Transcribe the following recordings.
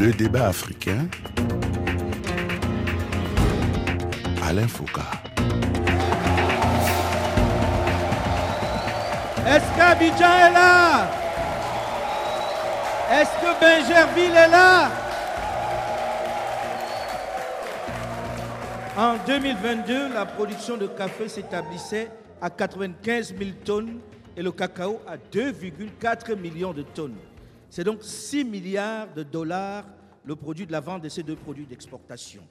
Le débat africain. Alain Foucault. Est-ce qu'Abidjan est là? Est-ce que Benjerville est là? En 2022, la production de café s'établissait à 95 000 tonnes et le cacao à 2,4 millions de tonnes. C'est donc 6 milliards de dollars le produit de la vente de ces deux produits d'exportation.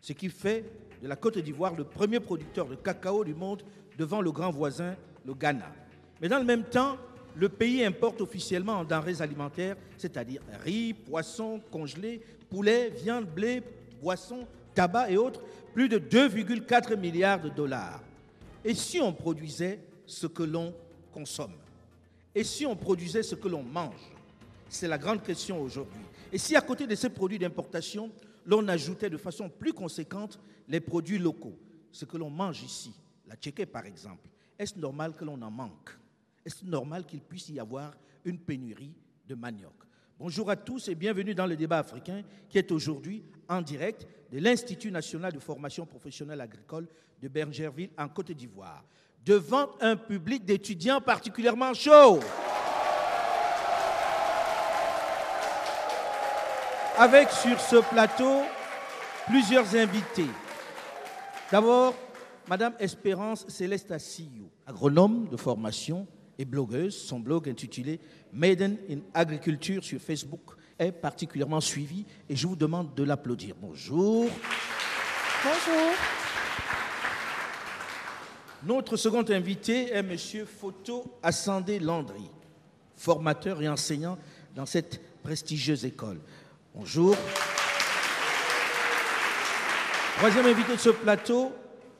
Ce qui fait de la Côte d'Ivoire le premier producteur de cacao du monde devant le grand voisin, le Ghana. Mais dans le même temps, le pays importe officiellement en denrées alimentaires, c'est-à-dire riz, poissons, congelés, poulet, viande, blé, boissons, tabac et autres, plus de 2,4 milliards de dollars. Et si on produisait ce que l'on consomme? Et si on produisait ce que l'on mange? C'est la grande question aujourd'hui. Et si à côté de ces produits d'importation, l'on ajoutait de façon plus conséquente les produits locaux, ce que l'on mange ici, la tchéké par exemple, est-ce normal que l'on en manque? Est-ce normal qu'il puisse y avoir une pénurie de manioc? Bonjour à tous et bienvenue dans le débat africain qui est aujourd'hui en direct de l'Institut national de formation professionnelle agricole de Bergerville en Côte d'Ivoire, devant un public d'étudiants particulièrement chaud. Avec sur ce plateau plusieurs invités. D'abord, Madame Espérance Céleste Assillou, agronome de formation et blogueuse. Son blog intitulé Maiden in Agriculture sur Facebook est particulièrement suivi et je vous demande de l'applaudir. Bonjour. Bonjour. Notre second invité est Monsieur Photo Assandé Landry, formateur et enseignant dans cette prestigieuse école. Bonjour. Troisième invité de ce plateau,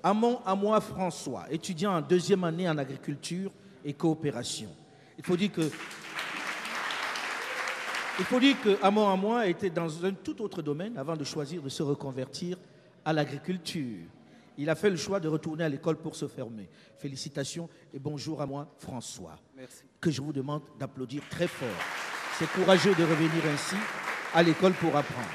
Amon Amois François, étudiant en deuxième année en agriculture et coopération. Il faut dire que il faut dire que Amon Amois était dans un tout autre domaine avant de choisir de se reconvertir à l'agriculture. Il a fait le choix de retourner à l'école pour se fermer. Félicitations et bonjour à moi, François. Merci. Que je vous demande d'applaudir très fort. C'est courageux de revenir ainsi à l'école pour apprendre.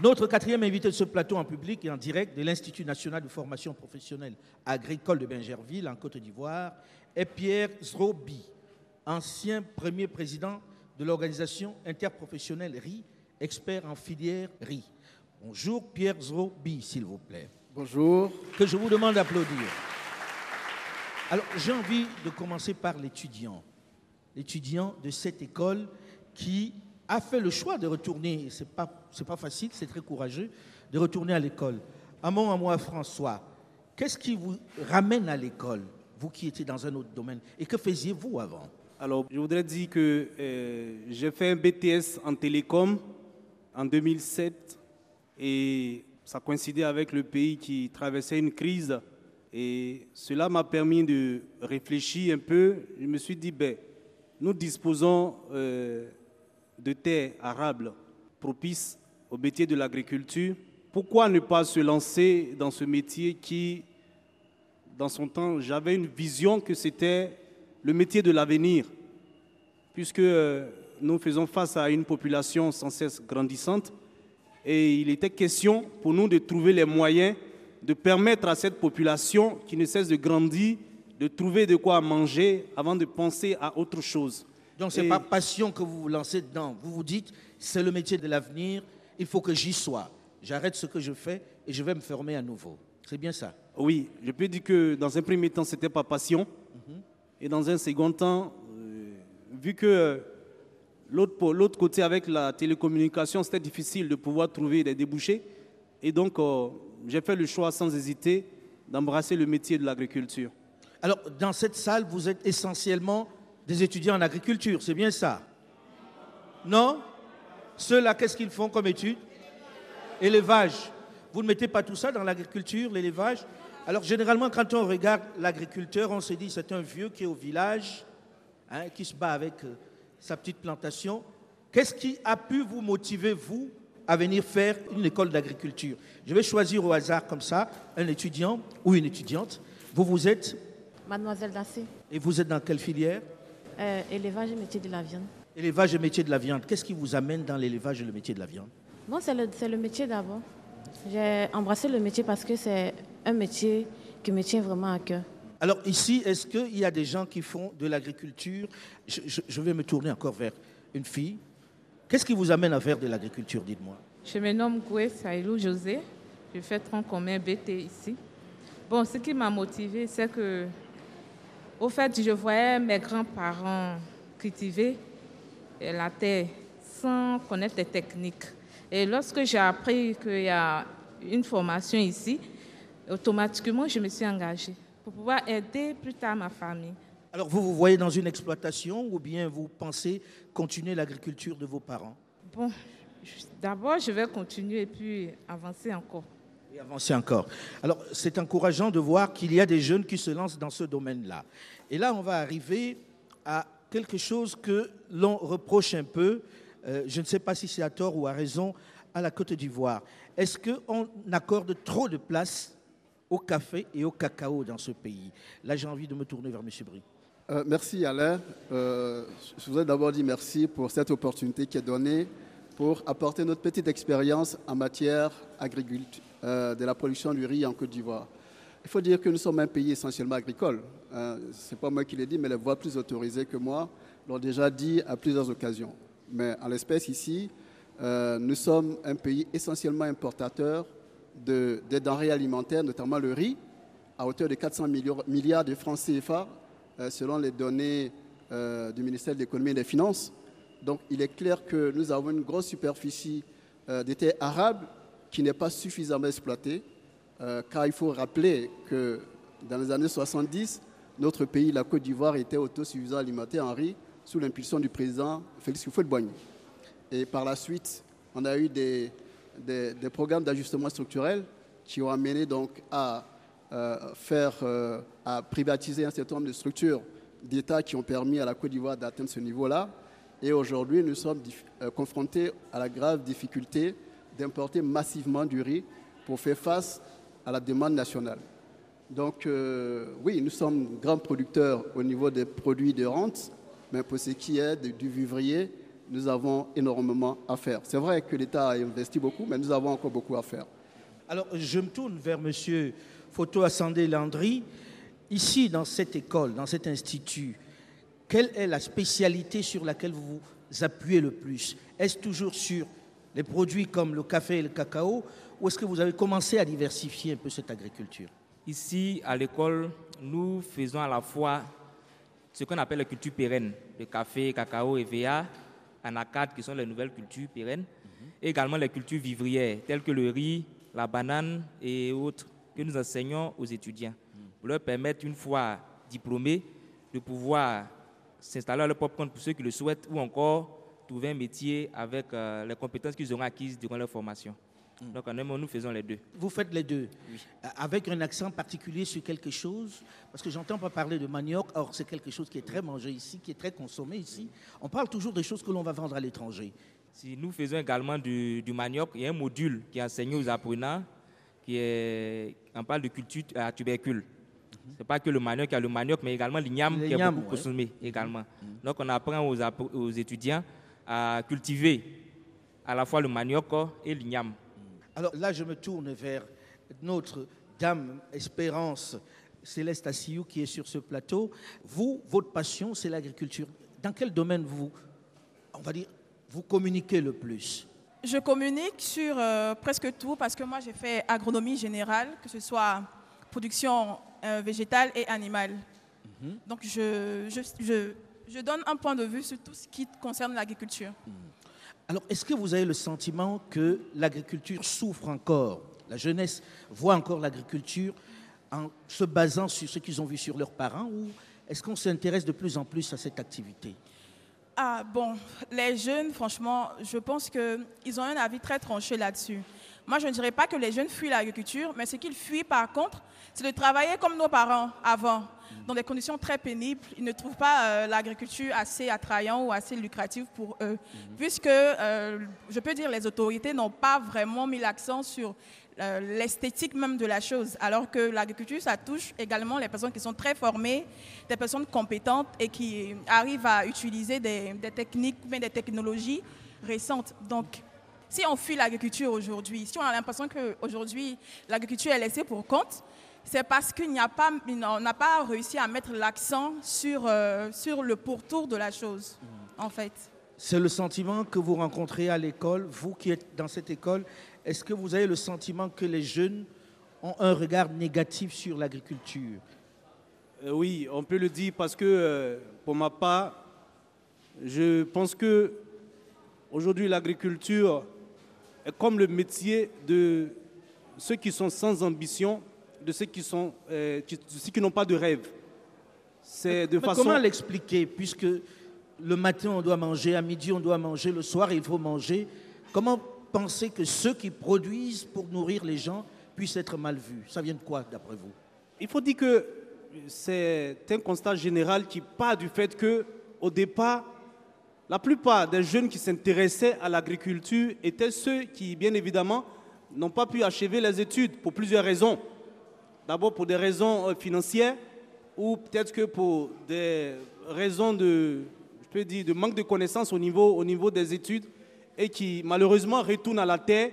Notre quatrième invité de ce plateau en public et en direct de l'Institut national de formation professionnelle agricole de Benjerville, en Côte d'Ivoire, est Pierre Zrobi, ancien premier président de l'organisation interprofessionnelle RI, expert en filière RI. Bonjour Pierre Zrobi, s'il vous plaît. Bonjour. Que je vous demande d'applaudir. Alors, j'ai envie de commencer par l'étudiant. L'étudiant de cette école qui a fait le choix de retourner, ce n'est pas, pas facile, c'est très courageux, de retourner à l'école. À moi, François, qu'est-ce qui vous ramène à l'école, vous qui étiez dans un autre domaine? Et que faisiez-vous avant? Alors, je voudrais dire que euh, j'ai fait un BTS en télécom en 2007 et ça coïncidait avec le pays qui traversait une crise et cela m'a permis de réfléchir un peu. Je me suis dit, ben, nous disposons euh, de terres arables propices au métier de l'agriculture. Pourquoi ne pas se lancer dans ce métier qui, dans son temps, j'avais une vision que c'était le métier de l'avenir, puisque euh, nous faisons face à une population sans cesse grandissante et il était question pour nous de trouver les moyens de permettre à cette population qui ne cesse de grandir de trouver de quoi manger avant de penser à autre chose. Donc, ce n'est pas passion que vous vous lancez dedans. Vous vous dites, c'est le métier de l'avenir, il faut que j'y sois. J'arrête ce que je fais et je vais me former à nouveau. C'est bien ça. Oui, je peux dire que dans un premier temps, c'était pas passion. Et dans un second temps, euh, vu que euh, l'autre côté avec la télécommunication, c'était difficile de pouvoir trouver des débouchés. Et donc, euh, j'ai fait le choix sans hésiter d'embrasser le métier de l'agriculture. Alors, dans cette salle, vous êtes essentiellement des étudiants en agriculture, c'est bien ça. Non? Ceux-là, qu'est-ce qu'ils font comme études? Élevage. Vous ne mettez pas tout ça dans l'agriculture, l'élevage? Alors, généralement, quand on regarde l'agriculteur, on se dit c'est un vieux qui est au village, hein, qui se bat avec euh, sa petite plantation. Qu'est-ce qui a pu vous motiver, vous, à venir faire une école d'agriculture? Je vais choisir au hasard comme ça un étudiant ou une étudiante. Vous, vous êtes? Mademoiselle Dassé, et vous êtes dans quelle filière? Euh, élevage et métier de la viande. Élevage et métier de la viande. Qu'est-ce qui vous amène dans l'élevage et le métier de la viande? Bon, c'est le, c'est le métier d'abord. J'ai embrassé le métier parce que c'est un métier qui me tient vraiment à cœur. Alors ici, est-ce qu'il y a des gens qui font de l'agriculture? Je, je- je vais me tourner encore vers une fille. Qu'est-ce qui vous amène à faire de l'agriculture, dites-moi? Je me nomme Goué Saïlou José. Je fais tronc commun BT ici. Bon, ce qui m'a motivé, c'est que, au fait, je voyais mes grands-parents cultiver euh, la terre sans connaître les techniques. Et lorsque j'ai appris qu'il y a une formation ici, automatiquement, je me suis engagée pour pouvoir aider plus tard ma famille. Alors vous vous voyez dans une exploitation ou bien vous pensez continuer l'agriculture de vos parents? Bon, d'abord, je vais continuer et puis avancer encore. Et avancer encore. Alors, c'est encourageant de voir qu'il y a des jeunes qui se lancent dans ce domaine-là. Et là, on va arriver à quelque chose que l'on reproche un peu, euh, je ne sais pas si c'est à tort ou à raison, à la Côte d'Ivoire. Est-ce qu'on accorde trop de place au café et au cacao dans ce pays? Là, j'ai envie de me tourner vers M. Brie. Euh, merci Alain. Euh, je voudrais d'abord dire merci pour cette opportunité qui est donnée pour apporter notre petite expérience en matière agriculture, euh, de la production du riz en Côte d'Ivoire. Il faut dire que nous sommes un pays essentiellement agricole. Euh, Ce n'est pas moi qui l'ai dit, mais les voix plus autorisées que moi l'ont déjà dit à plusieurs occasions. Mais en l'espèce ici, euh, nous sommes un pays essentiellement importateur de, des denrées alimentaires, notamment le riz, à hauteur de 400 milliards- de francs CFA, euh, selon les données du ministère de l'économie et des finances. Donc il est clair que nous avons une grosse superficie euh, de terres arables qui n'est pas suffisamment exploitée, euh, car il faut rappeler que dans les années 70, notre pays, la Côte d'Ivoire, était autosuffisant alimentaire en riz sous l'impulsion du président Félix Houphouët-Boigny. Et par la suite, on a eu des, programmes d'ajustement structurel qui ont amené donc à euh, faire, euh, à privatiser un certain nombre de structures d'État qui ont permis à la Côte d'Ivoire d'atteindre ce niveau-là. Et aujourd'hui, nous sommes confrontés à la grave difficulté d'importer massivement du riz pour faire face à la demande nationale. Donc euh, oui, nous sommes grands producteurs au niveau des produits de rente, mais pour ce qui est du vivrier, nous avons énormément à faire. C'est vrai que l'État a investi beaucoup, mais nous avons encore beaucoup à faire. Alors, je me tourne vers M. Photo Assandé Landry. Ici, dans cette école, dans cet institut, quelle est la spécialité sur laquelle vous vous appuyez le plus? Est-ce toujours sur les produits comme le café et le cacao ou est-ce que vous avez commencé à diversifier un peu cette agriculture Ici, à l'école, nous faisons à la fois ce qu'on appelle les cultures pérennes, le café, cacao et VA, anacarde, qui sont les nouvelles cultures pérennes, et également les cultures vivrières, telles que le riz, la banane et autres, que nous enseignons aux étudiants, pour leur permettre, une fois diplômés, de pouvoir s'installer à leur propre compte pour ceux qui le souhaitent, ou encore trouver un métier avec euh, les compétences qu'ils auront acquises durant leur formation. Donc, en un mot, nous faisons les deux. Vous faites les deux, avec un accent particulier sur quelque chose, parce que j'entends pas parler de manioc, or c'est quelque chose qui est très mangé ici, qui est très consommé ici. On parle toujours des choses que l'on va vendre à l'étranger. Si nous faisons également du, du manioc, il y a un module qui est enseigné aux apprenants, qui est, on parle de culture à tubercule. Ce n'est pas que le manioc, il y a le manioc, mais également l'igname qui est beaucoup ouais. consommé également. Donc on apprend aux, appre- aux étudiants à cultiver à la fois le manioc et l'igname. Alors là, je me tourne vers notre dame Espérance Céleste Assiyou qui est sur ce plateau. Vous, votre passion, c'est l'agriculture. Dans quel domaine vous, on va dire, vous communiquez le plus? Je communique sur euh, presque tout parce que moi j'ai fait agronomie générale, que ce soit production euh, végétale et animale. Donc je, je, je, je donne un point de vue sur tout ce qui concerne l'agriculture. Alors, est-ce que vous avez le sentiment que l'agriculture souffre encore? La jeunesse voit encore l'agriculture en se basant sur ce qu'ils ont vu sur leurs parents ou est-ce qu'on s'intéresse de plus en plus à cette activité? Ah bon, les jeunes, franchement, je pense qu'ils ont un avis très tranché là-dessus. Moi, je ne dirais pas que les jeunes fuient l'agriculture, mais ce qu'ils fuient par contre, c'est de travailler comme nos parents avant, dans des conditions très pénibles. Ils ne trouvent pas euh, l'agriculture assez attrayante ou assez lucrative pour eux, puisque, euh, je peux dire, les autorités n'ont pas vraiment mis l'accent sur euh, l'esthétique même de la chose. Alors que l'agriculture, ça touche également les personnes qui sont très formées, des personnes compétentes et qui arrivent à utiliser des, des techniques, mais des technologies récentes. Donc, si on fuit l'agriculture aujourd'hui, si on a l'impression qu'aujourd'hui l'agriculture est laissée pour compte, c'est parce qu'on n'a pas, n'a pas réussi à mettre l'accent sur, euh, sur le pourtour de la chose, en fait. C'est le sentiment que vous rencontrez à l'école, vous qui êtes dans cette école, est-ce que vous avez le sentiment que les jeunes ont un regard négatif sur l'agriculture? Euh, Oui, on peut le dire parce que euh, pour ma part, je pense que aujourd'hui l'agriculture est comme le métier de ceux qui sont sans ambition, de ceux qui sont euh, ceux qui n'ont pas de rêve. C'est de façon. Comment l'expliquer puisque le matin on doit manger, à midi on doit manger, le soir il faut manger. Comment penser que ceux qui produisent pour nourrir les gens puissent être mal vus? Ça vient de quoi, d'après vous? Il faut dire que c'est un constat général qui part du fait que, au départ, la plupart des jeunes qui s'intéressaient à l'agriculture étaient ceux qui, bien évidemment, n'ont pas pu achever les études pour plusieurs raisons. D'abord pour des raisons euh, financières ou peut-être que pour des raisons de, je peux dire, de manque de connaissances au niveau, au niveau des études et qui malheureusement retournent à la terre,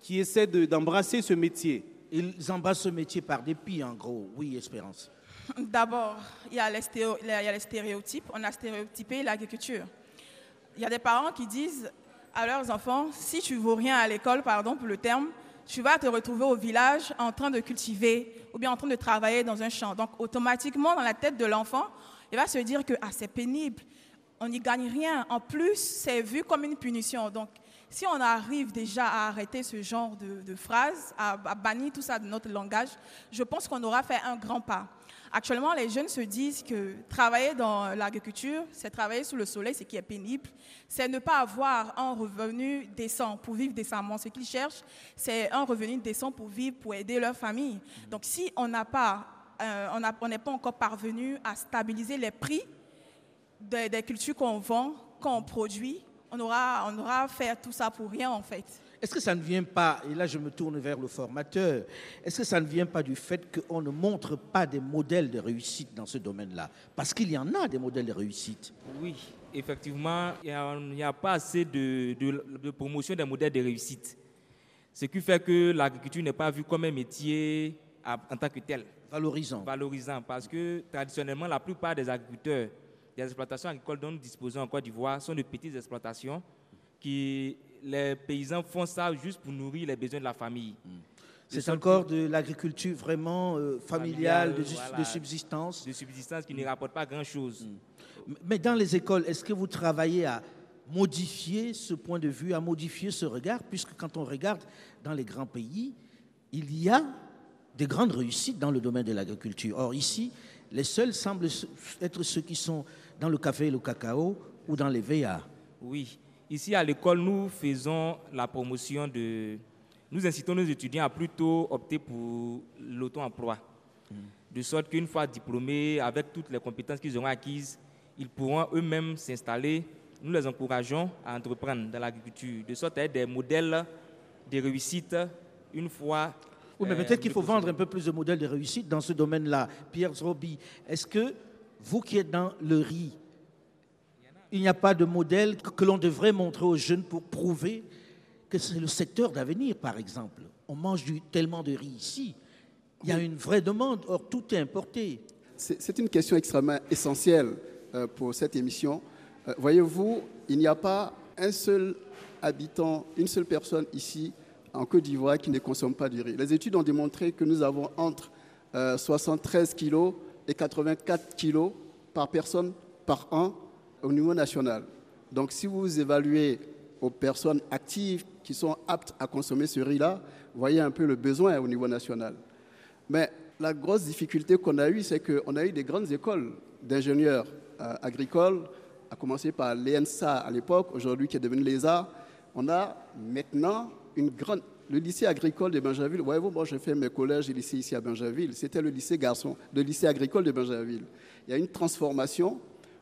qui essaient d'embrasser ce métier. Ils embrassent ce métier par dépit, en gros. Oui, Espérance. D'abord, il y a les stéréotypes. On a stéréotypé l'agriculture. Il y a des parents qui disent à leurs enfants, si tu vaux rien à l'école, pardon pour le terme, tu vas te retrouver au village en train de cultiver ou bien en train de travailler dans un champ. Donc automatiquement, dans la tête de l'enfant, il va se dire que ah, c'est pénible, on n'y gagne rien. En plus, c'est vu comme une punition. Donc, si on arrive déjà à arrêter ce genre de, phrases, à, bannir tout ça de notre langage, je pense qu'on aura fait un grand pas. Actuellement, les jeunes se disent que travailler dans l'agriculture, c'est travailler sous le soleil, ce qui est pénible, c'est ne pas avoir un revenu décent pour vivre décemment. Ce qu'ils cherchent, c'est un revenu décent pour vivre, pour aider leur famille. Donc, si on n'a pas, euh, on n'est pas encore parvenu à stabiliser les prix des, cultures qu'on vend, qu'on produit, on aura, on aura fait tout ça pour rien en fait. Est-ce que ça ne vient pas, et là je me tourne vers le formateur, est-ce que ça ne vient pas du fait qu'on ne montre pas des modèles de réussite dans ce domaine-là? Parce qu'il y en a des modèles de réussite. Oui, effectivement, il n'y a, pas assez de, de, promotion des modèles de réussite. Ce qui fait que l'agriculture n'est pas vue comme un métier en tant que tel. Valorisant. Valorisant, parce que traditionnellement, la plupart des agriculteurs les exploitations agricoles dont nous disposons en Côte d'Ivoire sont de petites exploitations qui les paysans font ça juste pour nourrir les besoins de la famille. Hmm. C'est encore de l'agriculture vraiment euh, familiale, de, subsistance. De subsistance qui ne rapporte pas grand-chose. Hmm. Mais dans les écoles, est-ce que vous travaillez à modifier ce point de vue, à modifier ce regard, puisque quand on regarde dans les grands pays, il y a des grandes réussites dans le domaine de l'agriculture. Or, ici, les seuls semblent être ceux qui sont dans le café et le cacao ou dans les VA. Oui. Ici, à l'école, nous faisons la promotion de... Nous incitons nos étudiants à plutôt opter pour l'auto-emploi. De sorte qu'une fois diplômés, avec toutes les compétences qu'ils auront acquises, ils pourront eux-mêmes s'installer. Nous les encourageons à entreprendre dans l'agriculture, de sorte à être des modèles de réussite une fois oui, mais peut-être qu'il faut vendre un peu plus de modèles de réussite dans ce domaine-là. Pierre Zrobi, est-ce que vous qui êtes dans le riz, il n'y a pas de modèle que l'on devrait montrer aux jeunes pour prouver que c'est le secteur d'avenir, par exemple On mange du, tellement de riz ici. Il y a une vraie demande, or tout est importé. C'est une question extrêmement essentielle euh, pour cette émission. Euh, voyez-vous, il n'y a pas un seul habitant, une seule personne ici en Côte d'Ivoire qui ne consomment pas du riz. Les études ont démontré que nous avons entre 73 euh, kg et 84 kg par personne par an au niveau national. Donc si vous évaluez aux personnes actives qui sont aptes à consommer ce riz-là, voyez un peu le besoin au niveau national. Mais la grosse difficulté qu'on a eue, c'est qu'on a eu des grandes écoles d'ingénieurs euh, agricoles, à commencer par l'ENSA à l'époque, aujourd'hui qui est devenu l'ESA. On a maintenant une grande. Le lycée agricole de Benjaville, voyez-vous, moi j'ai fait mes collèges et lycées ici à Benjaville, c'était le lycée garçon, le lycée agricole de Benjaville. Il y a une transformation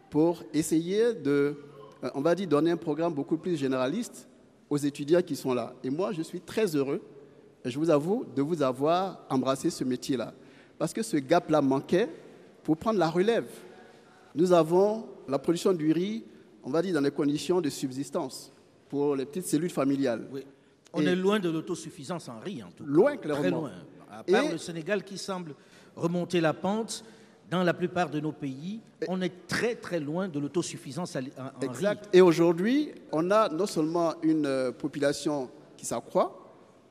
pour essayer de, euh, on va dire, donner un programme beaucoup plus généraliste aux étudiants qui sont là. Et moi, je suis très heureux je vous avoue, de vous avoir embrassé ce métier-là. Parce que ce gap-là manquait pour prendre la relève. Nous avons la production du riz, on va dire, dans les conditions de subsistance pour les petites cellules familiales. Oui. On est loin de l'autosuffisance en riz, en tout cas. Loin, clairement. Très loin. À part Et- le Sénégal qui semble remonter la pente, dans la plupart de nos pays, on est très très loin de l'autosuffisance en, en riz. Exact. Et aujourd'hui, on a non seulement une euh, population qui s'accroît,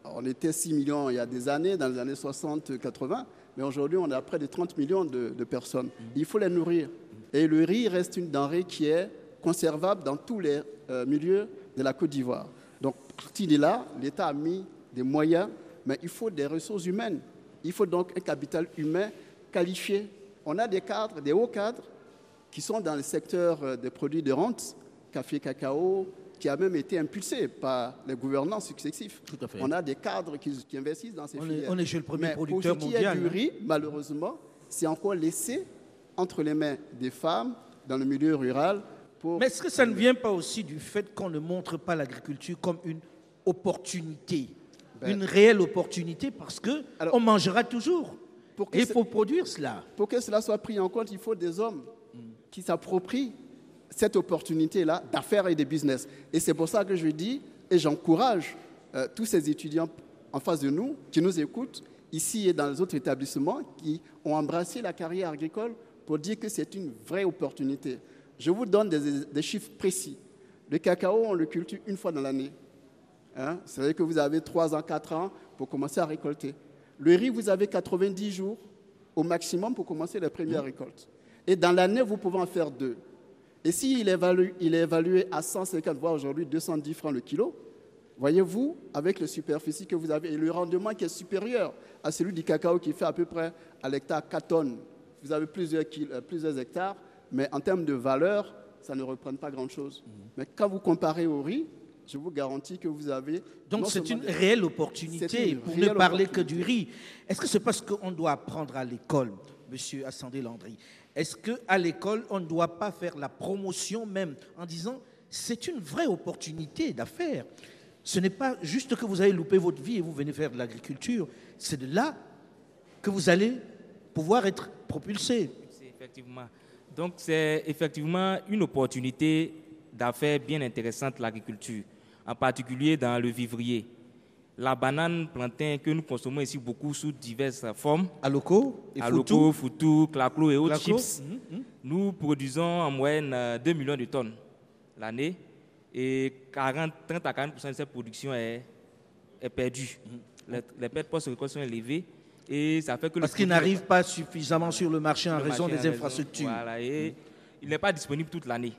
on était 6 millions il y a des années, dans les années 60-80, mais aujourd'hui, on est à près de 30 millions de, de personnes. Il faut les nourrir. Et le riz reste une denrée qui est conservable dans tous les euh, milieux de la Côte d'Ivoire. Parti de là, l'État a mis des moyens, mais il faut des ressources humaines. Il faut donc un capital humain qualifié. On a des cadres, des hauts cadres, qui sont dans le secteur euh, des produits de rente, café, cacao, qui a même été impulsé par les gouvernants successifs. Tout à fait. On a des cadres qui, qui investissent dans ces On est- filières. on est chez le premier Mais producteur pour ce qui est du hein. riz, malheureusement, c'est encore laissé entre les mains des femmes dans le milieu rural. Pour... Mais est-ce que ça ne vient pas aussi du fait qu'on ne montre pas l'agriculture comme une opportunité Ben- Une réelle opportunité parce que Alors- on mangera toujours. Pour Et il faut produire cela? Pour que cela soit pris en compte, il faut des hommes qui s'approprient cette opportunité-là d'affaires et de business. Et c'est pour ça que je dis, et j'encourage euh, tous ces étudiants en face de nous, qui nous écoutent, ici et dans les autres établissements, qui ont embrassé la carrière agricole pour dire que c'est une vraie opportunité. Je vous donne des, des chiffres précis. Le cacao, on le cultive une fois dans l'année. Hein, C'est vrai que vous avez 3 ans, 4 ans pour commencer à récolter. Le riz, vous avez 90 jours au maximum pour commencer les premières récoltes. Et dans l'année, vous pouvez en faire deux. Et s'il est, évalué, il est évalué à 150, voire aujourd'hui 210 francs le kilo, voyez-vous, avec la superficie que vous avez et le rendement qui est supérieur à celui du cacao qui fait à peu près à l'hectare 4 tonnes, vous avez plusieurs, kil- euh, plusieurs hectares, mais en termes de valeur, ça ne représente pas grand-chose. Mais quand vous comparez au riz, je vous garantis que vous avez... Donc c'est une des- réelle opportunité une pour réelle ne parler que du riz. Est-ce que c'est parce qu'on doit apprendre à l'école, Monsieur Assandé Landry? Est-ce qu'à l'école, on ne doit pas faire la promotion même en disant c'est une vraie opportunité d'affaires? Ce n'est pas juste que vous avez loupé votre vie et vous venez faire de l'agriculture. C'est de là que vous allez pouvoir être propulsé. Effectivement. Donc, c'est effectivement une opportunité d'affaires bien intéressante, l'agriculture, en particulier dans le vivrier. La banane plantain que nous consommons ici beaucoup sous diverses formes, Aloko et Aloko, Foutou. Claclo et autres Claclo, chips, mhm, mhm. nous produisons en moyenne euh, 2 millions de tonnes l'année et 40, 30 à 40% de cette production est, est perdue. Les, les pertes post-récolte sont élevées et ça fait que Parce qu'ils produit- n'arrivent pas suffisamment sur le marché en le raison marché des en infrastructures. Mm. Voilà, et il n'est pas disponible toute l'année.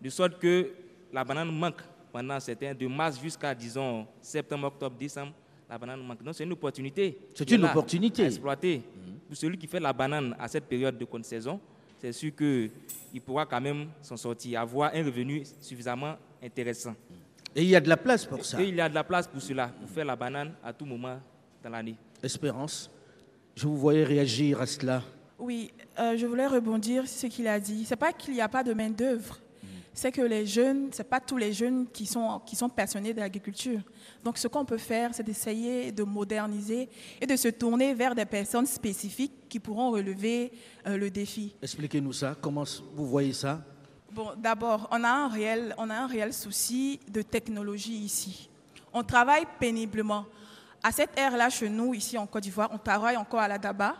De sorte que la banane manque pendant certains, de mars jusqu'à, disons, septembre, octobre, décembre, la banane manque. Donc c'est une opportunité. C'est une opportunité. À exploiter. Pour celui qui fait la banane à cette période de contre-saison, c'est sûr qu'il pourra quand même s'en sortir, avoir un revenu suffisamment intéressant. Et il y a de la place pour ça. Et il y a de la place pour cela, pour faire la banane à tout moment dans l'année. Espérance, je vous voyais réagir à cela. Oui, euh, je voulais rebondir sur ce qu'il a dit. C'est pas qu'il n'y a pas de main d'œuvre, c'est que les jeunes, c'est pas tous les jeunes qui sont qui sont passionnés de l'agriculture. Donc, ce qu'on peut faire, c'est d'essayer de moderniser et de se tourner vers des personnes spécifiques qui pourront relever euh, le défi. Expliquez-nous ça, comment vous voyez ça? Bon, d'abord, on a un réel, on a un réel souci de technologie ici. On travaille péniblement. À cette ère-là, chez nous, ici en Côte d'Ivoire, on travaille encore à la DABA.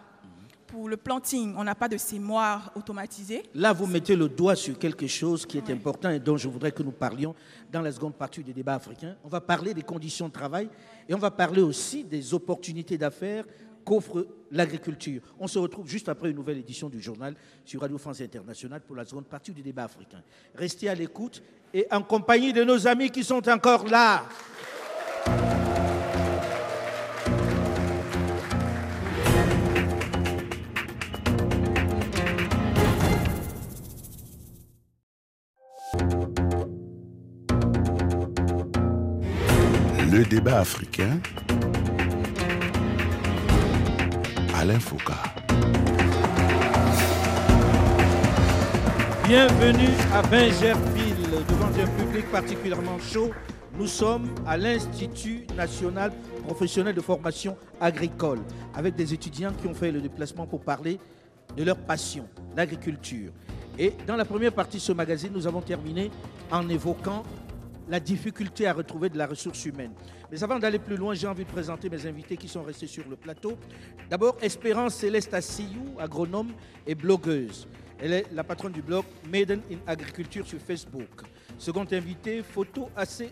Pour le planting, on n'a pas de sémoire automatisé. Là, vous mettez le doigt sur quelque chose qui est important et dont je voudrais que nous parlions dans la seconde partie du débat africain. On va parler des conditions de travail et on va parler aussi des opportunités d'affaires qu'offre l'agriculture. On se retrouve juste après une nouvelle édition du journal sur Radio France Internationale pour la seconde partie du débat africain. Restez à l'écoute et en compagnie de nos amis qui sont encore là. Le débat africain. Alain Foucault. Bienvenue à Bingerville, devant un public particulièrement chaud. Nous sommes à l'Institut national professionnel de formation agricole, avec des étudiants qui ont fait le déplacement pour parler de leur passion, l'agriculture. Et dans la première partie de ce magazine, nous avons terminé en évoquant la difficulté à retrouver de la ressource humaine. Mais avant d'aller plus loin, j'ai envie de présenter mes invités qui sont restés sur le plateau. D'abord, Espérance Céleste Assiyou, agronome et blogueuse. Elle est la patronne du blog Maiden in Agriculture sur Facebook. Second invité, Photo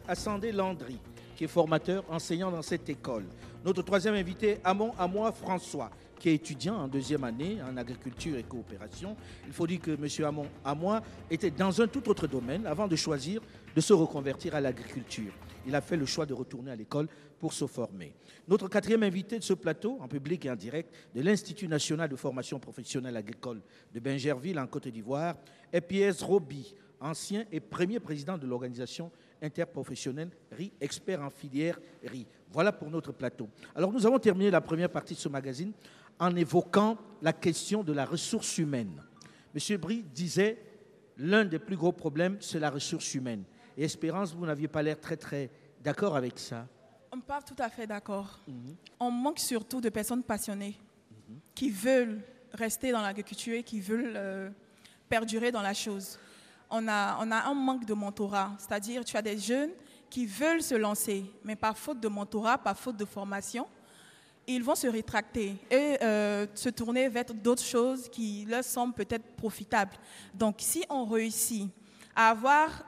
Ascendé Landry, qui est formateur, enseignant dans cette école. Notre troisième invité, Amon Amois François, qui est étudiant en deuxième année en agriculture et coopération. Il faut dire que M. Amon Amois était dans un tout autre domaine avant de choisir de se reconvertir à l'agriculture. Il a fait le choix de retourner à l'école pour se former. Notre quatrième invité de ce plateau, en public et en direct, de l'Institut national de formation professionnelle agricole de Bingerville, en Côte d'Ivoire, est Pierre Roby, ancien et premier président de l'organisation interprofessionnelle RI, expert en filière RI. Voilà pour notre plateau. Alors nous avons terminé la première partie de ce magazine en évoquant la question de la ressource humaine. Monsieur Brie disait l'un des plus gros problèmes, c'est la ressource humaine. Et Espérance, vous n'aviez pas l'air très très d'accord avec ça. On pas tout à fait d'accord. Mhm. On manque surtout de personnes passionnées qui veulent rester dans l'agriculture et qui veulent euh, perdurer dans la chose. On a, on a un manque de mentorat, c'est-à-dire tu as des jeunes qui veulent se lancer, mais par faute de mentorat, par faute de formation, ils vont se rétracter et euh, se tourner vers d'autres choses qui leur semblent peut-être profitables. Donc si on réussit à avoir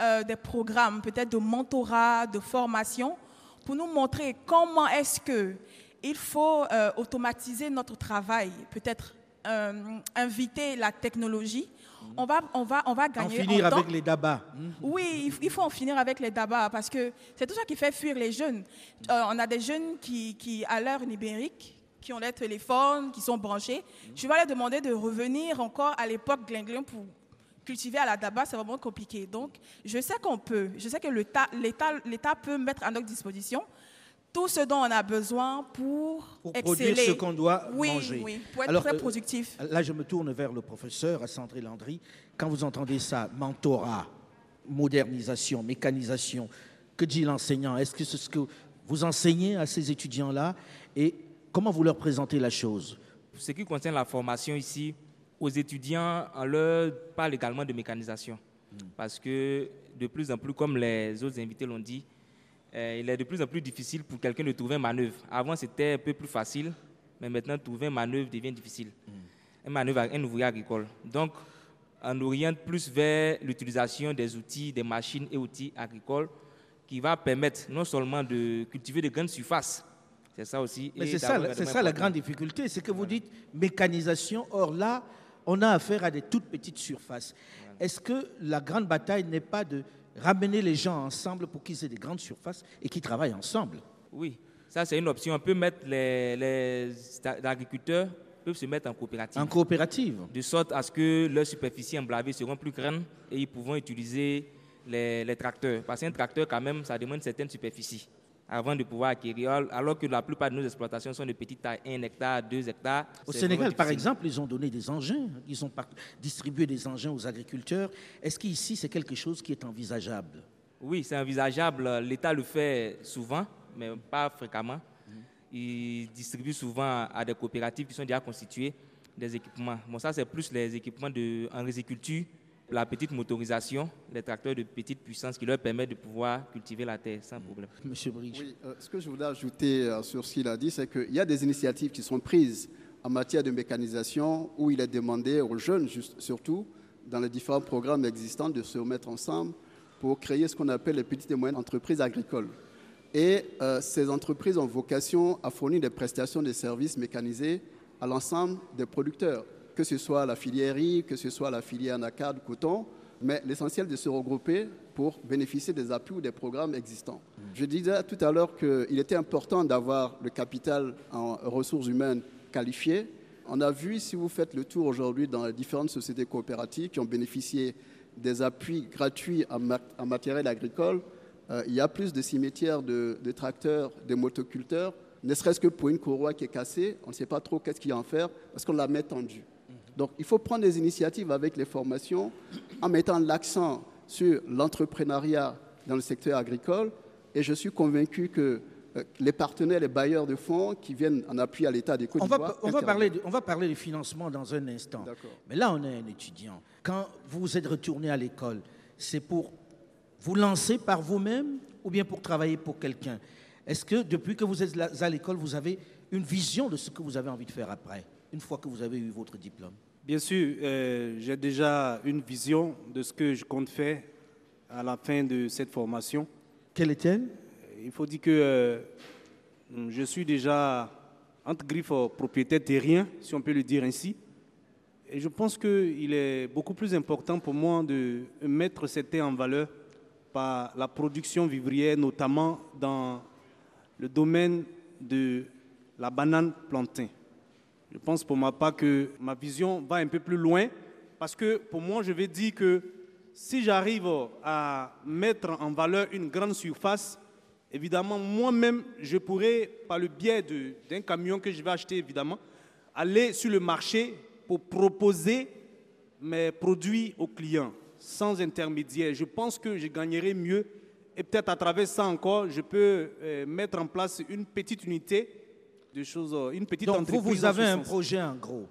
euh, des programmes, peut-être de mentorat, de formation, pour nous montrer comment est-ce que il faut euh, automatiser notre travail, peut-être euh, inviter la technologie. On va, on va, on va gagner. En finir avec les dabas. Oui, il faut en finir avec les dabas parce que c'est tout ça qui fait fuir les jeunes. on a des jeunes qui, qui à l'heure numérique, qui ont les téléphones, qui sont branchés. Je vais leur demander de revenir encore à l'époque Glinglin pour cultiver à la daba, c'est vraiment compliqué. Donc, je sais qu'on peut, je sais que l'État peut mettre à notre disposition tout ce dont on a besoin pour, pour produire ce qu'on doit manger. Oui, pour être très euh, productif. là, je me tourne vers le professeur, à Sandré Landry. Quand vous entendez ça, mentorat, modernisation, mécanisation, que dit l'enseignant? Est-ce que c'est ce que vous enseignez à ces étudiants-là? Et comment vous leur présentez la chose? Ce qui concerne la formation ici, aux étudiants, on leur parle également de mécanisation. Hmm. Parce que de plus en plus, comme les autres invités l'ont dit, euh, il est de plus en plus difficile pour quelqu'un de trouver une manœuvre. Avant, c'était un peu plus facile, mais maintenant, trouver une manœuvre devient difficile. Hmm. Une manœuvre, un ouvrier agricole. Donc, on oriente plus vers l'utilisation des outils, des machines et outils agricoles qui va permettre non seulement de cultiver de grandes surfaces, c'est ça aussi. Mais c'est ça, c'est ça la grande difficulté, c'est que vous dites mécanisation. Or là, on a affaire à des toutes petites surfaces. Est-ce que la grande bataille n'est pas de ramener les gens ensemble pour qu'ils aient des grandes surfaces et qu'ils travaillent ensemble? Oui, ça c'est une option. On peut mettre les, les agriculteurs peuvent se mettre en coopérative. En coopérative. De sorte à ce que leurs superficies emblavées seront plus grandes et ils pourront utiliser les, les tracteurs. Parce qu'un tracteur, quand même, ça demande une certaine superficie avant de pouvoir acquérir, alors que la plupart de nos exploitations sont de petites tailles, 1 hectare, 2 hectares. Au Sénégal, par exemple, ils ont donné des engins, ils ont distribué des engins aux agriculteurs. Est-ce qu'ici, c'est quelque chose qui est envisageable? Oui, c'est envisageable. L'État le fait souvent, mais pas fréquemment. Il distribue souvent à des coopératives qui sont déjà constituées des équipements. Bon, ça, c'est plus les équipements de, en riziculture la petite motorisation, les tracteurs de petite puissance qui leur permettent de pouvoir cultiver la terre sans problème. Monsieur Bridge. Oui, euh, ce que je voulais ajouter euh, sur ce qu'il a dit, c'est qu'il y a des initiatives qui sont prises en matière de mécanisation où il est demandé aux jeunes, surtout dans les différents programmes existants, de se mettre ensemble pour créer ce qu'on appelle les petites et moyennes entreprises agricoles. Et euh, ces entreprises ont vocation à fournir des prestations de services mécanisés à l'ensemble des producteurs que ce soit la filière riz, que ce soit la filière NACAD, coton, mais l'essentiel de se regrouper pour bénéficier des appuis ou des programmes existants. Je disais tout à l'heure qu'il était important d'avoir le capital en ressources humaines qualifiées. On a vu, si vous faites le tour aujourd'hui dans les différentes sociétés coopératives qui ont bénéficié des appuis gratuits en, matériel agricole, euh, il y a plus de cimetières de, tracteurs, de motoculteurs, ne serait-ce que pour une courroie qui est cassée, on ne sait pas trop qu'est-ce qu'il y a en faire parce qu'on la met tendue. Donc il faut prendre des initiatives avec les formations en mettant l'accent sur l'entrepreneuriat dans le secteur agricole. Et je suis convaincu que euh, les partenaires, les bailleurs de fonds qui viennent en appui à l'État des Côte On d'Ivoire. va, on, va parler de, on va parler du financement dans un instant. Mais là, on est un étudiant. Quand vous êtes retourné à l'école, c'est pour vous lancer par vous-même ou bien pour travailler pour quelqu'un? Est-ce que depuis que vous êtes à l'école, vous avez une vision de ce que vous avez envie de faire après, une fois que vous avez eu votre diplôme Bien sûr, euh, j'ai déjà une vision de ce que je compte faire à la fin de cette formation. Quelle est-elle Il faut dire que euh, je suis déjà, entre griffes, propriétaire terrien, si on peut le dire ainsi. Et je pense qu'il est beaucoup plus important pour moi de mettre cette terre en valeur par la production vivrière, notamment dans le domaine de la banane plantain. Je pense pour ma part que ma vision va un peu plus loin parce que pour moi, je vais dire que si j'arrive à mettre en valeur une grande surface, évidemment, moi-même, je pourrais, par le biais d'un camion que je vais acheter, évidemment, aller sur le marché pour proposer mes produits aux clients sans intermédiaire. Je pense que je gagnerai mieux et peut-être à travers ça encore, je peux euh, mettre en place une petite unité de choses, euh, une petite Donc entreprise. vous, vous avez un projet en gros.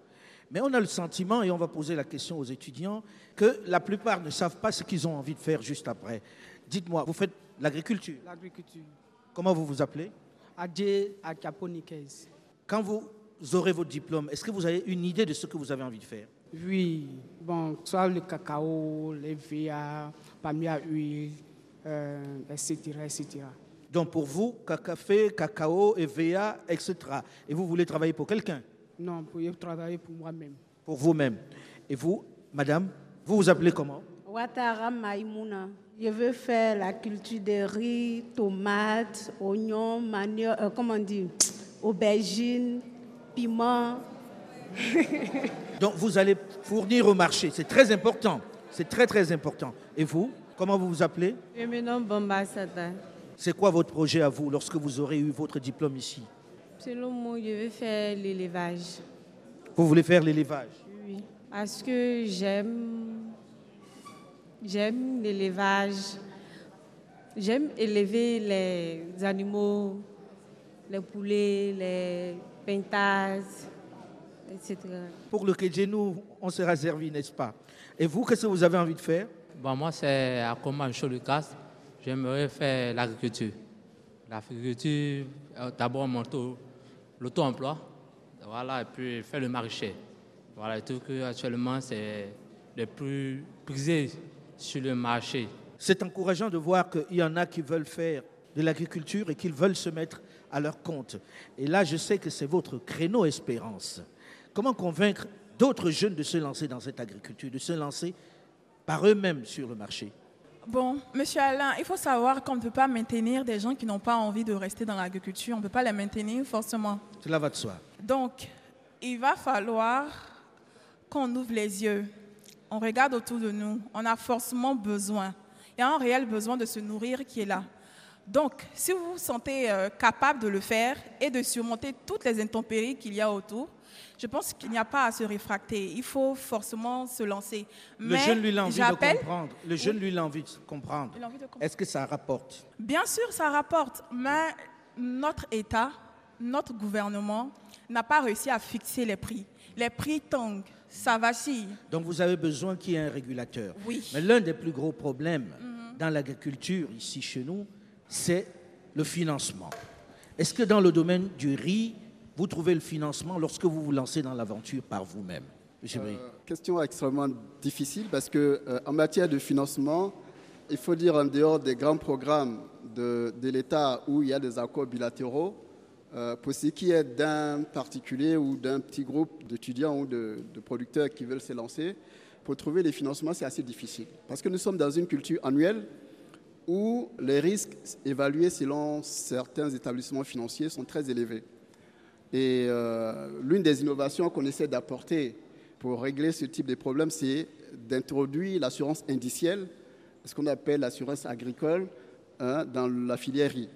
Mais on a le sentiment, et on va poser la question aux étudiants, que la plupart ne savent pas ce qu'ils ont envie de faire juste après. Dites-moi, vous faites l'agriculture L'agriculture. Comment vous vous appelez? Adje Akaponiquez. Quand vous aurez votre diplôme, est-ce que vous avez une idée de ce que vous avez envie de faire? Oui, bon, soit le cacao, les VA, palmier à huile, euh, etc., etc. Donc pour vous, café, cacao, EVA, etc. Et vous voulez travailler pour quelqu'un? Non, pour travailler pour moi-même. Pour vous-même. Et vous, madame, vous vous appelez comment? Ouattara Maïmouna. Je veux faire la culture de riz, tomates, oignons, manioc, euh, comment on dit, aubergines, piments. Donc vous allez fournir au marché, c'est très important. C'est très très important. Et vous, comment vous vous appelez? Je me nomme Bomba Sata. C'est quoi votre projet à vous lorsque vous aurez eu votre diplôme ici Selon moi, je vais faire l'élevage. Vous voulez faire l'élevage Oui, parce que j'aime j'aime l'élevage. J'aime élever les animaux, les poulets, les pintas, etc. Pour le nous, on sera servi, n'est-ce pas? Et vous, qu'est-ce que vous avez envie de faire? Bon, Moi, c'est à comment le casse j'aimerais faire l'agriculture. L'agriculture, d'abord l'auto-emploi, voilà, et puis faire le marché. Voilà, tout que actuellement c'est le plus prisé sur le marché. C'est encourageant de voir qu'il y en a qui veulent faire de l'agriculture et qui veulent se mettre à leur compte. Et là, je sais que c'est votre créneau espérance. Comment convaincre d'autres jeunes de se lancer dans cette agriculture, de se lancer par eux-mêmes sur le marché? Bon, Monsieur Alain, il faut savoir qu'on ne peut pas maintenir des gens qui n'ont pas envie de rester dans l'agriculture. On ne peut pas les maintenir forcément. Cela va de soi. Donc, il va falloir qu'on ouvre les yeux. On regarde autour de nous. On a forcément besoin. Il y a un réel besoin de se nourrir qui est là. Donc, si vous vous sentez euh, capable de le faire et de surmonter toutes les intempéries qu'il y a autour, je pense qu'il n'y a pas à se réfracter. Il faut forcément se lancer. Le jeune lui a envie de comprendre. Le jeune lui a envie de comprendre. Est-ce que ça rapporte? Bien sûr, ça rapporte. Mais notre État, notre gouvernement n'a pas réussi à fixer les prix. Les prix tangent, ça vacille. Donc vous avez besoin qu'il y ait un régulateur. Oui. Mais l'un des plus gros problèmes mhm. dans l'agriculture ici chez nous, c'est le financement. Est-ce que dans le domaine du riz, vous trouvez le financement lorsque vous vous lancez dans l'aventure par vous-même euh, Question extrêmement difficile parce que euh, en matière de financement, il faut dire en dehors des grands programmes de, l'État où il y a des accords bilatéraux, euh, pour ce qui est d'un particulier ou d'un petit groupe d'étudiants ou de, de, producteurs qui veulent se lancer, pour trouver les financements, c'est assez difficile. Parce que nous sommes dans une culture annuelle où les risques évalués selon certains établissements financiers sont très élevés. Et euh, l'une des innovations qu'on essaie d'apporter pour régler ce type de problème, c'est d'introduire l'assurance indicielle, ce qu'on appelle l'assurance agricole, hein, dans la filière riz.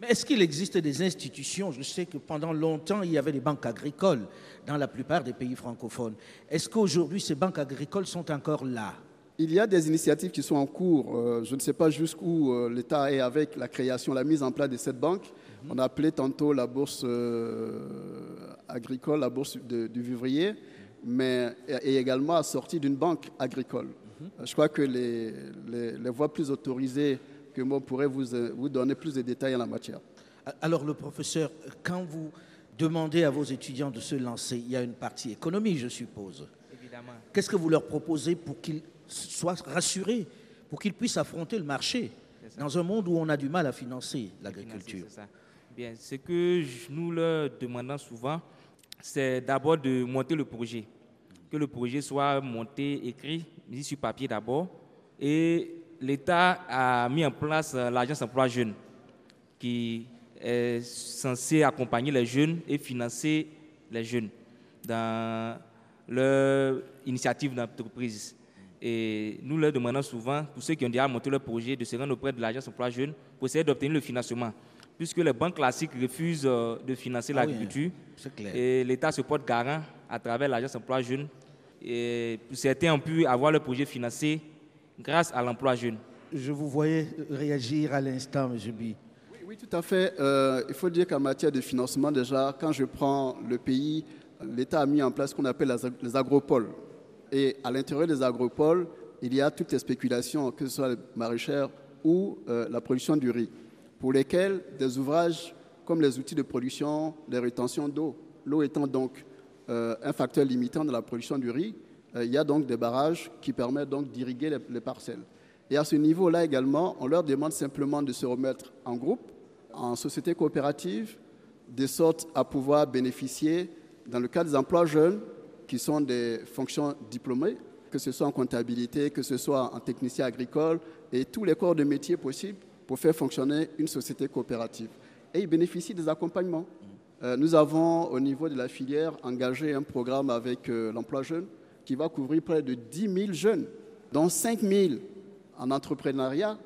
Mais est-ce qu'il existe des institutions Je sais que pendant longtemps, il y avait des banques agricoles dans la plupart des pays francophones. Est-ce qu'aujourd'hui, ces banques agricoles sont encore là? Il y a des initiatives qui sont en cours. Euh, je ne sais pas jusqu'où euh, l'État est avec la création, la mise en place de cette banque. On a appelé tantôt la bourse euh, agricole, la bourse de- du vivrier, mais est également assortie d'une banque agricole. Je crois que les, les- les voies plus autorisées que moi pourraient vous, euh, vous donner plus de détails en la matière. Alors le professeur, quand vous demandez à vos étudiants de se lancer, il y a une partie économie, je suppose. Évidemment. Qu'est-ce que vous leur proposez pour qu'ils soient rassurés, pour qu'ils puissent affronter le marché dans un monde où on a du mal à financer l'agriculture? Ce que nous leur demandons souvent, c'est d'abord de monter le projet. Que le projet soit monté, écrit, mis sur papier d'abord. Et l'État a mis en place euh, l'agence emploi jeune, qui est censée accompagner les jeunes et financer les jeunes dans leur initiative d'entreprise. Et nous leur demandons souvent, pour ceux qui ont déjà monté leur projet, de se rendre auprès de l'agence emploi jeune pour essayer d'obtenir le financement. Puisque les banques classiques refusent euh, de financer Ah oui, l'agriculture. c'est clair. Et l'État se porte garant à travers l'agence emploi jeune. Et certains ont pu avoir leur projet financé grâce à l'emploi jeune. Je vous voyais réagir à l'instant, M. Bi. Oui, tout à fait. Euh, il faut dire qu'en matière de financement, déjà, quand je prends le pays, l'État a mis en place ce qu'on appelle les ag- les agropoles. Et à l'intérieur des agropoles, il y a toutes les spéculations, que ce soit les maraîchères ou euh, la production du riz, pour lesquelles des ouvrages comme les outils de production, les rétentions d'eau, l'eau étant donc euh, un facteur limitant de la production du riz, euh, il y a donc des barrages qui permettent donc d'irriguer les, les parcelles. Et à ce niveau-là également, on leur demande simplement de se remettre en groupe, en société coopérative, de sorte à pouvoir bénéficier, dans le cas des emplois jeunes, qui sont des fonctions diplômées, que ce soit en comptabilité, que ce soit en technicien agricole, et tous les corps de métier possibles pour faire fonctionner une société coopérative. Et ils bénéficient des accompagnements. Euh, nous avons, au niveau de la filière, engagé un programme avec euh, l'emploi jeune qui va couvrir près de 10 000 jeunes, dont 5 000 en entrepreneuriat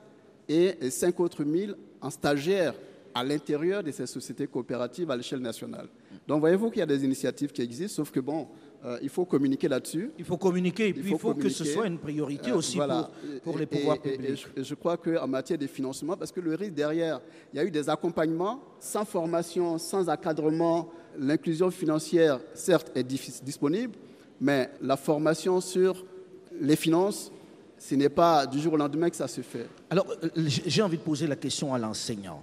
et 5 autres 000 en stagiaires à l'intérieur de ces sociétés coopératives à l'échelle nationale. Donc voyez-vous qu'il y a des initiatives qui existent, sauf que bon, euh, il faut communiquer là-dessus. Il faut communiquer et puis il faut, que ce soit une priorité Euh, aussi voilà. pour, pour les pouvoirs et- publics. je, et je crois qu'en matière de financement, parce que le risque derrière, il y a eu des accompagnements sans formation, sans encadrement. L'inclusion financière, certes, est disponible, mais la formation sur les finances, ce n'est pas du jour au lendemain que ça se fait. Alors, euh, j'ai envie de poser la question à l'enseignant.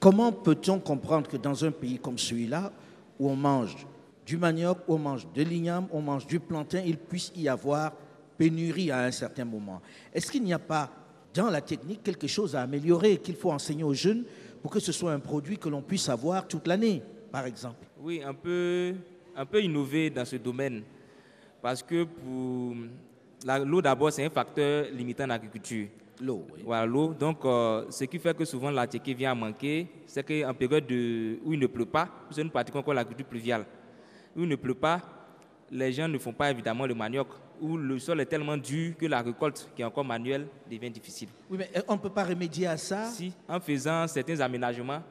Comment peut-on comprendre que dans un pays comme celui-là, où on mange du manioc, on mange de l'igname, on mange du plantain, il puisse y avoir pénurie à un certain moment Est-ce qu'il n'y a pas dans la technique quelque chose à améliorer qu'il faut enseigner aux jeunes pour que ce soit un produit que l'on puisse avoir toute l'année, par exemple? Oui, un peu, un peu innover dans ce domaine. Parce que pour l'eau d'abord, c'est un facteur limitant en agriculture. L'eau, oui. Voilà, l'eau. Donc, euh, ce qui fait que souvent la vient à manquer, c'est qu'en période de, où il ne pleut pas, nous pratiquons encore l'agriculture pluviale, où il ne pleut pas, les gens ne font pas évidemment le manioc, où le sol est tellement dur que la récolte, qui est encore manuelle, devient difficile. Oui, mais on ne peut pas remédier à ça? Si, en faisant certains aménagements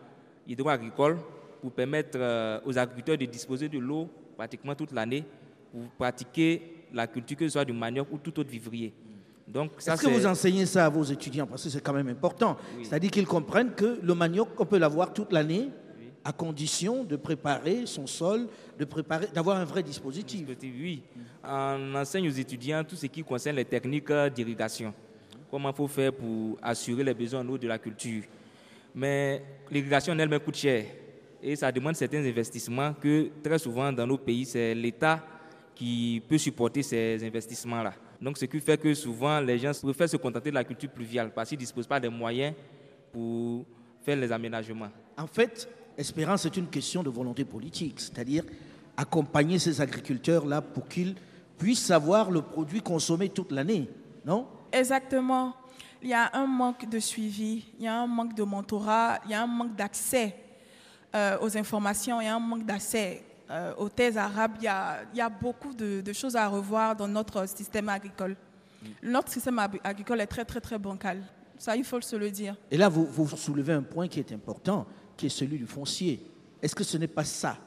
hydro-agricoles pour permettre euh, aux agriculteurs de disposer de l'eau pratiquement toute l'année pour pratiquer la culture, que ce soit du manioc ou tout autre vivrier. Donc, ça, Est-ce que vous enseignez ça à vos étudiants? Parce que c'est quand même important. C'est-à-dire qu'ils comprennent que le manioc, on peut l'avoir toute l'année, à condition de préparer son sol, de préparer, d'avoir un vrai dispositif. Oui, on enseigne aux étudiants tout ce qui concerne les techniques d'irrigation. Comment il faut faire pour assurer les besoins en eau de la culture. Mais l'irrigation en elle-même coûte cher. Et ça demande certains investissements que très souvent dans nos pays, c'est l'État qui peut supporter ces investissements-là. Donc ce qui fait que souvent les gens préfèrent se contenter de la culture pluviale parce qu'ils ne disposent pas des moyens pour faire les aménagements. En fait, Espérance, c'est une question de volonté politique, c'est-à-dire accompagner ces agriculteurs-là pour qu'ils puissent savoir le produit consommé toute l'année, non? Exactement. Il y a un manque de suivi, il y a un manque de mentorat, il y a un manque d'accès euh, aux informations, il y a un manque d'accès euh, aux thèses arabes. Il y a, il y a beaucoup de, de choses à revoir dans notre système agricole. Notre système agricole est très, très, très bancal. Ça, il faut se le dire. Et là, vous, vous soulevez un point qui est important, qui est celui du foncier. Est-ce que ce n'est pas ça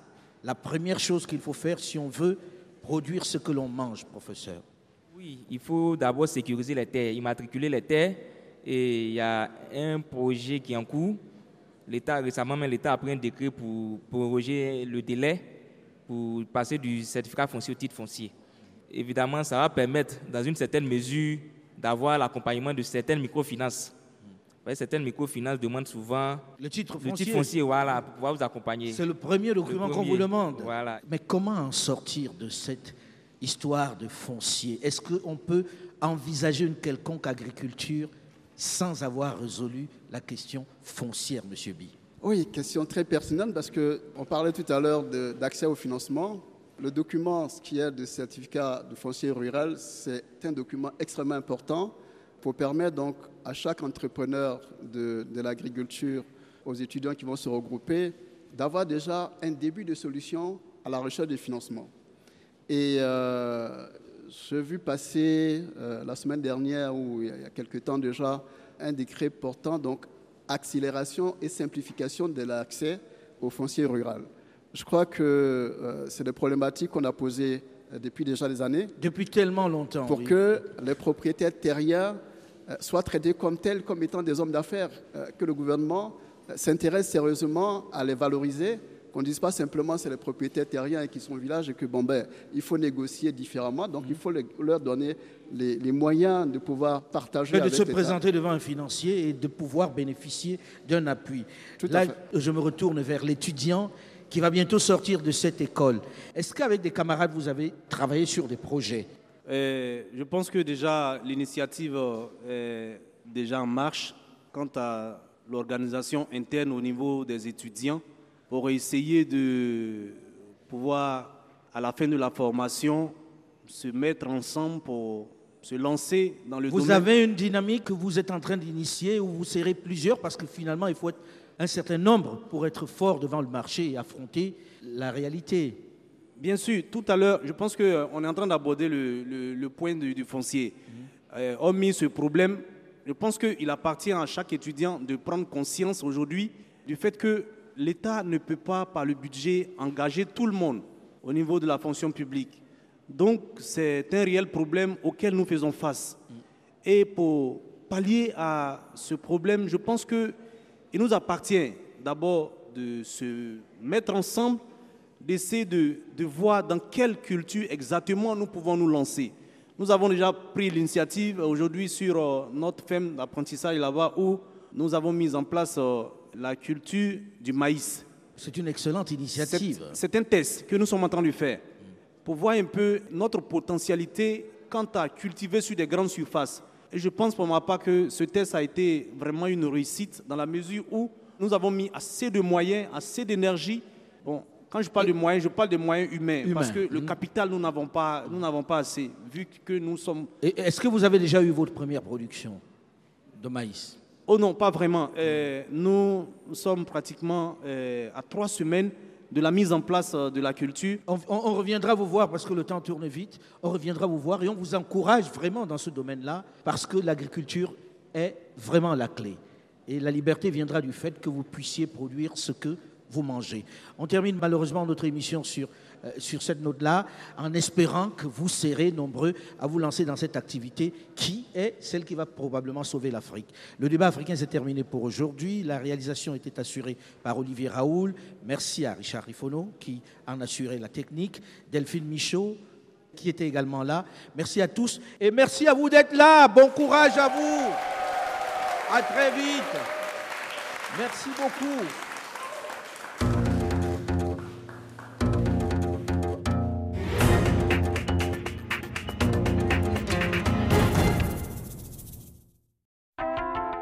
la première chose qu'il faut faire si on veut produire ce que l'on mange, professeur? Oui, il faut d'abord sécuriser les terres, immatriculer les terres. Et il y a un projet qui est en cours l'État, récemment, l'État a pris un décret pour proroger le délai pour passer du certificat foncier au titre foncier. Évidemment, ça va permettre, dans une certaine mesure, d'avoir l'accompagnement de certaines microfinances. Certaines microfinances demandent souvent le titre foncier, le titre foncier voilà, pour pouvoir vous accompagner. C'est le premier document qu'on vous demande. Voilà. Mais comment en sortir de cette histoire de foncier? Est-ce qu'on peut envisager une quelconque agriculture sans avoir résolu la question foncière, Monsieur Bi? Oui, question très pertinente parce qu'on parlait tout à l'heure d'accès au financement. Le document, ce qui est de certificat de foncier rural, c'est un document extrêmement important pour permettre donc à chaque entrepreneur de, l'agriculture, aux étudiants qui vont se regrouper, d'avoir déjà un début de solution à la recherche de financement. Et euh, j'ai vu passer euh, la semaine dernière, ou il y a quelque temps déjà, un décret portant donc accélération et simplification de l'accès au foncier rural. Je crois que euh, c'est des problématiques qu'on a posées depuis déjà des années. Depuis tellement longtemps. Pour que les propriétaires terriens euh, soient traités comme tels, comme étant des hommes d'affaires, euh, que le gouvernement euh, s'intéresse sérieusement à les valoriser, qu'on ne dise pas simplement c'est les propriétaires terriens qui sont au village et que bon ben il faut négocier différemment, donc il faut leur donner les, moyens de pouvoir partager. Mais de se présenter devant un financier et de pouvoir bénéficier d'un appui. Là, je me retourne vers l'étudiant qui va bientôt sortir de cette école. Est-ce qu'avec des camarades, vous avez travaillé sur des projets? Euh, je pense que déjà l'initiative euh, est déjà en marche quant à l'organisation interne au niveau des étudiants pour essayer de pouvoir, à la fin de la formation, se mettre ensemble pour se lancer dans le vous domaine. Vous avez une dynamique que vous êtes en train d'initier où vous serez plusieurs parce que finalement, il faut être un certain nombre pour être fort devant le marché et affronter la réalité. Bien sûr, tout à l'heure, je pense qu'on euh, est en train d'aborder le, point du, foncier. Euh, hormis ce problème, je pense qu'il appartient à chaque étudiant de prendre conscience aujourd'hui du fait que l'État ne peut pas, par le budget, engager tout le monde au niveau de la fonction publique. Donc, c'est un réel problème auquel nous faisons face. Et pour pallier à ce problème, je pense qu'il nous appartient d'abord de se mettre ensemble d'essayer de, de, voir dans quelle culture exactement nous pouvons nous lancer. Nous avons déjà pris l'initiative aujourd'hui sur euh, notre ferme d'apprentissage là-bas où nous avons mis en place euh, la culture du maïs. C'est une excellente initiative. C'est un test que nous sommes en train de faire pour voir un peu notre potentialité quant à cultiver sur des grandes surfaces. Et je pense pour ma part que ce test a été vraiment une réussite dans la mesure où nous avons mis assez de moyens, assez d'énergie. Bon, quand je parle de moyens, je parle de moyens humains, parce que le mhm. capital, nous n'avons pas, nous n'avons pas assez, vu que nous sommes. Est-ce que vous avez déjà eu votre première production de maïs? Oh non, pas vraiment. Euh, nous, sommes pratiquement euh, à trois semaines de la mise en place euh, de la culture. On, on, reviendra vous voir parce que le temps tourne vite. On reviendra vous voir et on vous encourage vraiment dans ce domaine-là parce que l'agriculture est vraiment la clé. Et la liberté viendra du fait que vous puissiez produire ce que vous mangez. On termine malheureusement notre émission sur, euh, sur cette note-là, en espérant que vous serez nombreux à vous lancer dans cette activité qui est celle qui va probablement sauver l'Afrique. Le débat africain s'est terminé pour aujourd'hui. La réalisation était assurée par Olivier Raoul. Merci à Richard Rifono qui en assurait la technique. Delphine Michaud qui était également là. Merci à tous et merci à vous d'être là. Bon courage à vous. À très vite. Merci beaucoup.